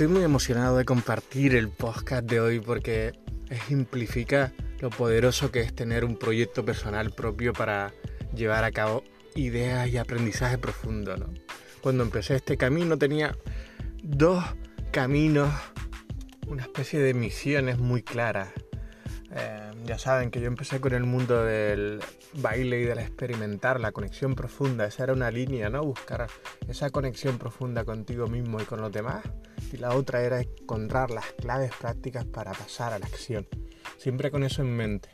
estoy muy emocionado de compartir el podcast de hoy porque ejemplifica lo poderoso que es tener un proyecto personal propio para llevar a cabo ideas y aprendizaje profundo. Cuando empecé este camino tenía dos caminos, una especie de misiones muy claras. Eh, ya saben que yo empecé con el mundo del baile y del experimentar, la conexión profunda, esa era una línea, ¿no? Buscar esa conexión profunda contigo mismo y con los demás. Y la otra era encontrar las claves prácticas para pasar a la acción. Siempre con eso en mente.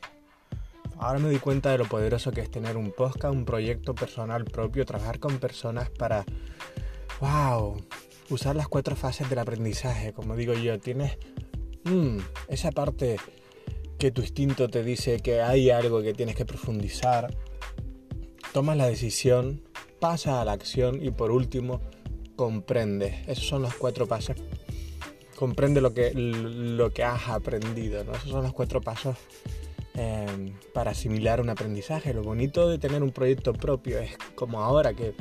Ahora me di cuenta de lo poderoso que es tener un podcast, un proyecto personal propio, trabajar con personas para, wow, usar las cuatro fases del aprendizaje. Como digo yo, tienes mm, esa parte que tu instinto te dice que hay algo que tienes que profundizar, tomas la decisión, pasa a la acción y por último comprende. Esos son los cuatro pasos. Comprende lo que, lo que has aprendido. ¿no? Esos son los cuatro pasos eh, para asimilar un aprendizaje. Lo bonito de tener un proyecto propio es como ahora que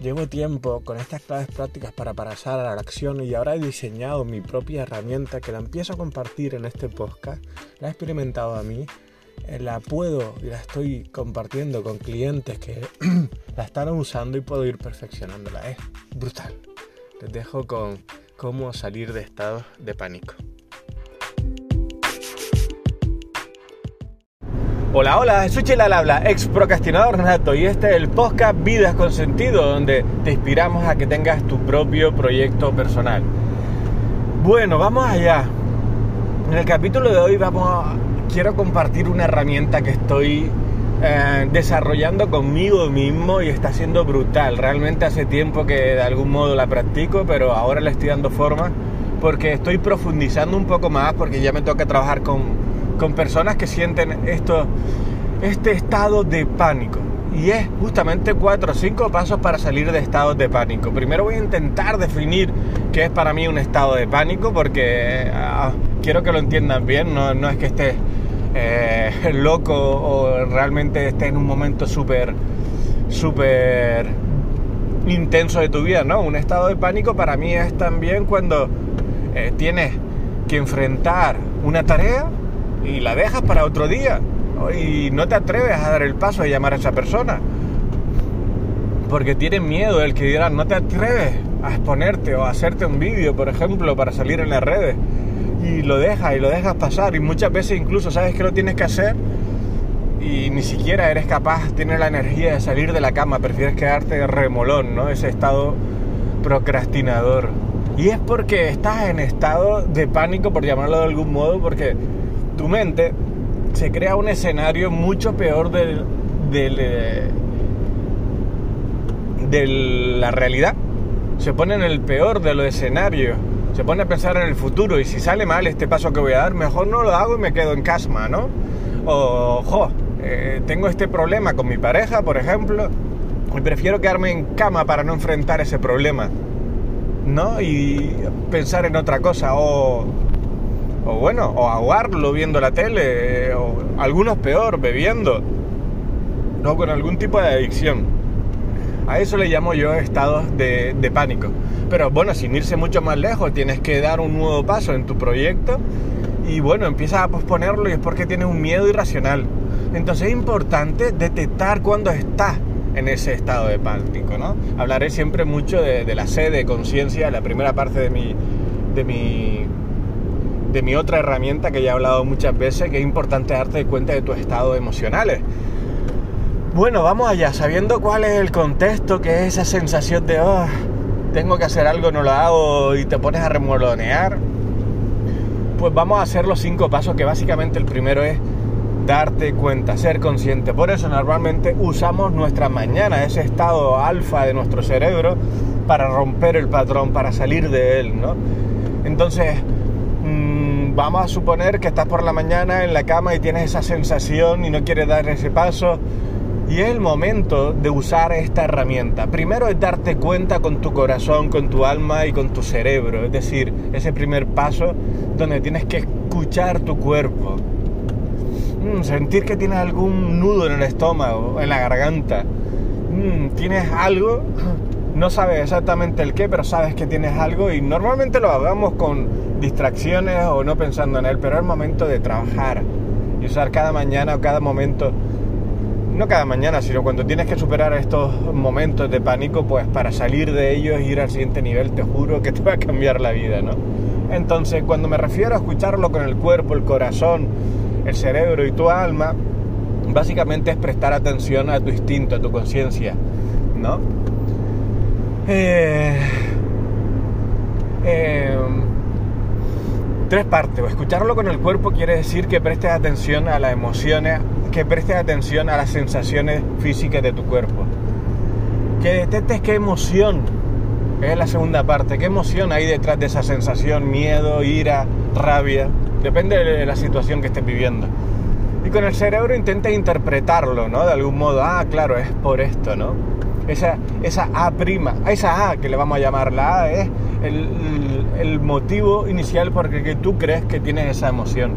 Llevo tiempo con estas claves prácticas para pasar a la acción y ahora he diseñado mi propia herramienta que la empiezo a compartir en este podcast. La he experimentado a mí, eh, la puedo y la estoy compartiendo con clientes que la están usando y puedo ir perfeccionándola. Es brutal. Les dejo con cómo salir de estados de pánico. Hola, hola, soy Chela habla, ex procrastinador nato, y este es el podcast Vidas con Sentido, donde te inspiramos a que tengas tu propio proyecto personal. Bueno, vamos allá. En el capítulo de hoy vamos quiero compartir una herramienta que estoy eh, desarrollando conmigo mismo y está siendo brutal. Realmente hace tiempo que de algún modo la practico, pero ahora le estoy dando forma porque estoy profundizando un poco más, porque ya me toca trabajar con con personas que sienten esto, este estado de pánico. Y es justamente cuatro o cinco pasos para salir de estados de pánico. Primero voy a intentar definir qué es para mí un estado de pánico, porque ah, quiero que lo entiendan bien, no, no es que esté eh, loco o realmente esté en un momento súper, súper intenso de tu vida, ¿no? Un estado de pánico para mí es también cuando eh, tienes que enfrentar una tarea y la dejas para otro día. Y no te atreves a dar el paso a llamar a esa persona. Porque tienes miedo el que dirán no te atreves a exponerte o a hacerte un vídeo por ejemplo para salir en las redes y lo dejas y lo dejas pasar. Y muchas veces incluso sabes que lo tienes que hacer y ni siquiera eres capaz, tienes la energía de salir de la cama, prefieres quedarte remolón, ¿no? Ese estado procrastinador. Y es porque estás en estado de pánico, por llamarlo de algún modo, porque tu mente se crea un escenario mucho peor del, eh, de la realidad. Se pone en el peor de los escenarios. Se pone a pensar en el futuro y si sale mal este paso que voy a dar, mejor no lo hago y me quedo en casma, ¿no? O, jo, eh, tengo este problema con mi pareja, por ejemplo, y prefiero quedarme en cama para no enfrentar ese problema, ¿no? Y pensar en otra cosa. O o bueno, o aguarlo viendo la tele, o algunos peor, bebiendo, no con algún tipo de adicción. A eso le llamo yo estados de, de, pánico. Pero bueno, sin irse mucho más lejos, tienes que dar un nuevo paso en tu proyecto y bueno, empiezas a posponerlo y es porque tienes un miedo irracional. Entonces es importante detectar cuando estás en ese estado de pánico, ¿no? Hablaré siempre mucho de, la sede de conciencia, la primera parte de mi, de mi de mi otra herramienta que ya he hablado muchas veces, que es importante darte cuenta de tus estados emocionales. Bueno, vamos allá, sabiendo cuál es el contexto, que es esa sensación de, oh, tengo que hacer algo, no lo hago y te pones a remolonear, pues vamos a hacer los cinco pasos, que básicamente el primero es darte cuenta, ser consciente. Por eso normalmente usamos nuestra mañana, ese estado alfa de nuestro cerebro, para romper el patrón, para salir de él, ¿no? Entonces, vamos a suponer que estás por la mañana en la cama y tienes esa sensación y no quieres dar ese paso. Y es el momento de usar esta herramienta. Primero es darte cuenta con tu corazón, con tu alma y con tu cerebro. Es decir, ese primer paso donde tienes que escuchar tu cuerpo. Mm, sentir que tienes algún nudo en el estómago, en la garganta. Mm, tienes algo no sabes exactamente el qué, pero sabes que tienes algo y normalmente lo hagamos con distracciones o no pensando en él, pero es momento de trabajar y usar cada mañana o cada momento, no cada mañana, sino cuando tienes que superar estos momentos de pánico, pues para salir de ellos e ir al siguiente nivel, te juro que te va a cambiar la vida, ¿no? Entonces, cuando me refiero a escucharlo con el cuerpo, el corazón, el cerebro y tu alma, básicamente es prestar atención a tu instinto, a tu conciencia, ¿no? Eh, eh, tres partes. Escucharlo con el cuerpo quiere decir que prestes atención a las emociones, que prestes atención a las sensaciones físicas de tu cuerpo. Que detectes qué emoción es la segunda parte. ¿Qué emoción hay detrás de esa sensación? Miedo, ira, rabia. Depende de la situación que estés viviendo. Y con el cerebro intenta interpretarlo, ¿no? De algún modo. Ah, claro, es por esto, ¿no? Esa, esa A prima, esa A que le vamos a llamar la A es el, motivo inicial por el que tú crees que tienes esa emoción.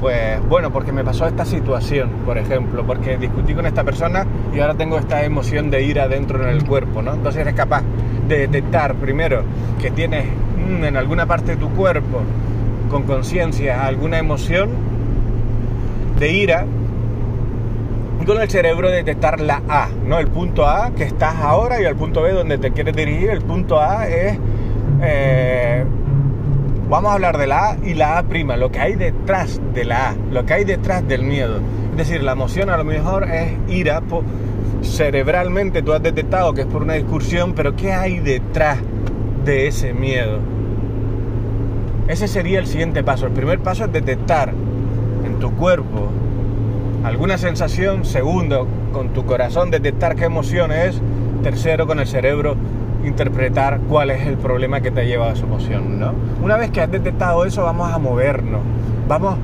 Pues bueno, porque me pasó esta situación, por ejemplo, porque discutí con esta persona y ahora tengo esta emoción de ira dentro en el cuerpo, ¿no? Entonces eres capaz de detectar primero que tienes mm, en alguna parte de tu cuerpo con conciencia alguna emoción de ira con el cerebro detectar la A, ¿no? El punto A que estás ahora y el punto B donde te quieres dirigir. El punto A es eh, vamos a hablar de la A y la A prima, lo que hay detrás de la A, lo que hay detrás del miedo. Es decir, la emoción a lo mejor es ira, cerebralmente tú has detectado que es por una discusión, pero ¿qué hay detrás de ese miedo? Ese sería el siguiente paso. El primer paso es detectar en tu cuerpo alguna sensación. Segundo, con tu corazón detectar qué emoción es. Tercero, con el cerebro interpretar cuál es el problema que te lleva a su emoción, ¿no? Una vez que has detectado eso, vamos a movernos, vamos,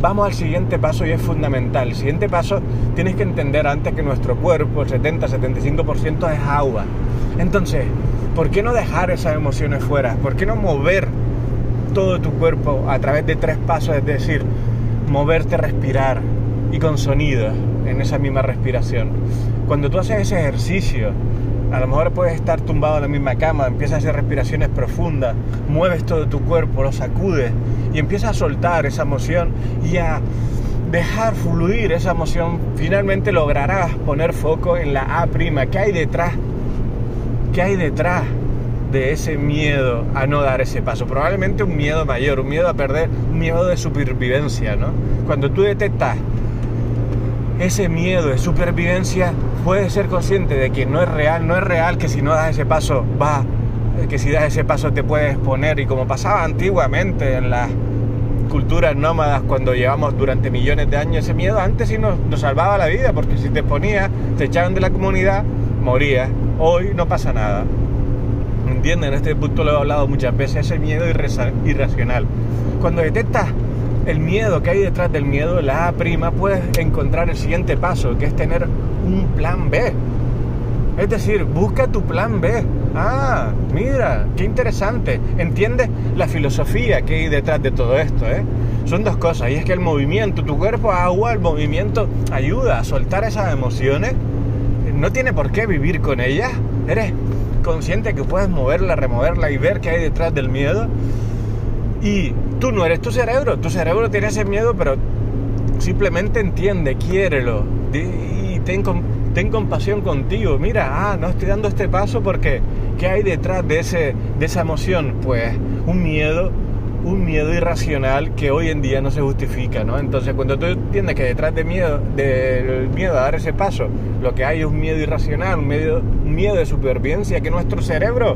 vamos al siguiente paso y es fundamental. El siguiente paso tienes que entender antes que nuestro cuerpo, el 70-75% es agua. Entonces, ¿por qué no dejar esas emociones fuera? ¿Por qué no mover todo tu cuerpo a través de tres pasos? Es decir, moverte, respirar y con sonido en esa misma respiración. Cuando tú haces ese ejercicio, a lo mejor puedes estar tumbado en la misma cama, empiezas a hacer respiraciones profundas, mueves todo tu cuerpo, lo sacudes y empiezas a soltar esa emoción y a dejar fluir esa emoción. Finalmente lograrás poner foco en la A prima. ¿Qué hay detrás? ¿Qué hay detrás de ese miedo a no dar ese paso? Probablemente un miedo mayor, un miedo a perder, un miedo de supervivencia, ¿no? Cuando tú detectas ese miedo de supervivencia, puedes ser consciente de que no es real, no es real que si no das ese paso va, eh, que si das ese paso te puedes poner y como pasaba antiguamente en las culturas nómadas cuando llevamos durante millones de años ese miedo, antes sí nos, salvaba la vida porque si te ponías, te echaban de la comunidad, morías. Hoy no pasa nada. ¿Entienden? En este punto lo he hablado muchas veces, ese miedo irracional. Cuando detectas el miedo que hay detrás del miedo, la prima, puedes encontrar el siguiente paso, que es tener un plan B. Es decir, busca tu plan B. Ah, mira, qué interesante. ¿Entiendes la filosofía que hay detrás de todo esto? Eh? Son dos cosas. Y es que el movimiento, tu cuerpo agua, el movimiento ayuda a soltar esas emociones. No tiene por qué vivir con ellas. Eres consciente que puedes moverla, removerla y ver qué hay detrás del miedo. Y tú no eres tu cerebro. Tu cerebro tiene ese miedo, pero simplemente entiende, quiérelo ten, ten compasión contigo. Mira, ah, no estoy dando este paso porque ¿qué hay detrás de, ese, de esa emoción? Pues un miedo, un miedo irracional que hoy en día no se justifica, ¿no? Entonces, cuando tú entiendes que detrás de miedo, del miedo a dar ese paso, lo que hay es un miedo irracional, un miedo, un miedo de supervivencia que nuestro cerebro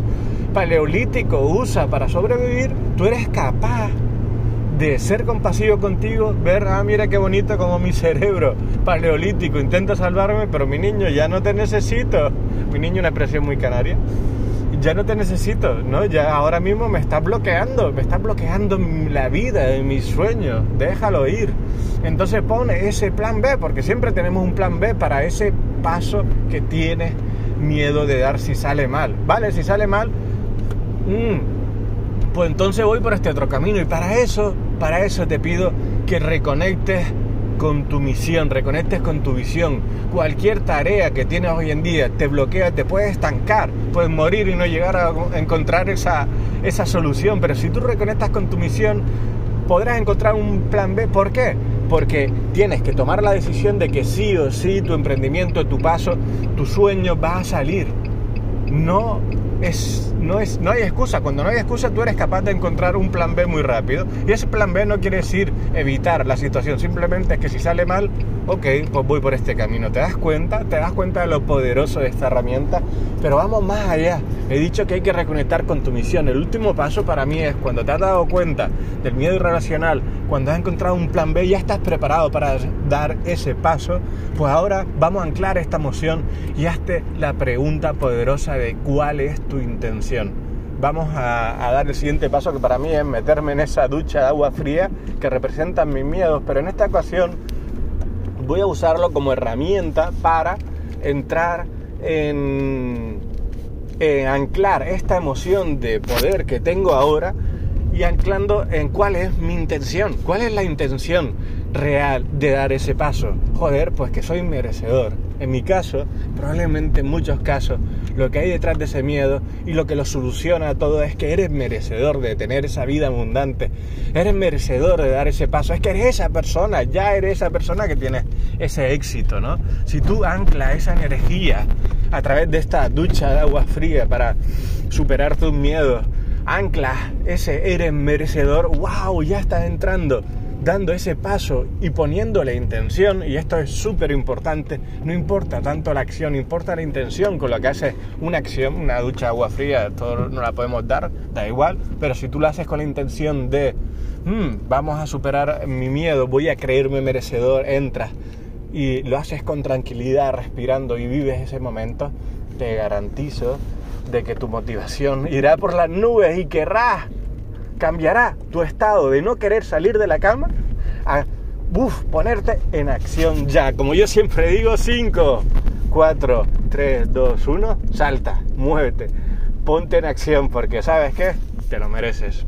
paleolítico usa para sobrevivir, tú eres capaz de ser compasivo contigo, ver, ah, mira qué bonito como mi cerebro paleolítico intenta salvarme, pero mi niño ya no te necesito. Mi niño, una expresión muy canaria. Ya no te necesito, ¿no? Ya ahora mismo me está bloqueando, me está bloqueando la vida, mis sueños. Déjalo ir. Entonces pone ese plan B, porque siempre tenemos un plan B para ese paso que tienes miedo de dar si sale mal. Vale, si sale mal, mmm, pues entonces voy por este otro camino. Y para eso para eso te pido que reconectes con tu misión, reconectes con tu visión. Cualquier tarea que tienes hoy en día te bloquea, te puede estancar, puedes morir y no llegar a encontrar esa, esa solución. Pero si tú reconectas con tu misión, podrás encontrar un plan B. ¿Por qué? Porque tienes que tomar la decisión de que sí o sí tu emprendimiento, tu paso, tu sueño va a salir. No es, no, es, no hay excusa. Cuando no hay excusa, tú eres capaz de encontrar un plan B muy rápido. Y ese plan B no quiere decir evitar la situación, simplemente es que si sale mal, ok, pues voy por este camino. ¿Te das cuenta? ¿Te das cuenta de lo poderoso de esta herramienta? Pero vamos más allá. He dicho que hay que reconectar con tu misión. El último paso para mí es cuando te has dado cuenta del miedo irracional, cuando has encontrado un plan B, ya estás preparado para dar ese paso, pues ahora vamos a anclar esta emoción y hazte la pregunta poderosa de cuál es tu intención. Vamos a, dar el siguiente paso que para mí es meterme en esa ducha de agua fría que representa mis miedos, pero en esta ocasión voy a usarlo como herramienta para entrar en, anclar esta emoción de poder que tengo ahora y anclando en cuál es mi intención, cuál es la intención real de dar ese paso. Joder, pues que soy merecedor. En mi caso, probablemente en muchos casos, lo que hay detrás de ese miedo y lo que lo soluciona todo es que eres merecedor de tener esa vida abundante. Eres merecedor de dar ese paso. Es que eres esa persona, ya eres esa persona que tiene ese éxito, ¿no? Si tú anclas esa energía a través de esta ducha de agua fría para superar tus miedos, anclas ese eres merecedor, wow, ya estás entrando dando ese paso y poniendo la intención, y esto es súper importante, no importa tanto la acción, importa la intención con lo que haces. Una acción, una ducha de agua fría, todo no la podemos dar, da igual, pero si tú lo haces con la intención de, hmm, vamos a superar mi miedo, voy a creerme merecedor, entras y lo haces con tranquilidad, respirando y vives ese momento, te garantizo de que tu motivación irá por las nubes y querrás cambiará tu estado de no querer salir de la cama a ponerte en acción ya. Como yo siempre digo, 5, 4, 3, 2, 1, salta, muévete, ponte en acción porque sabes qué, te lo mereces.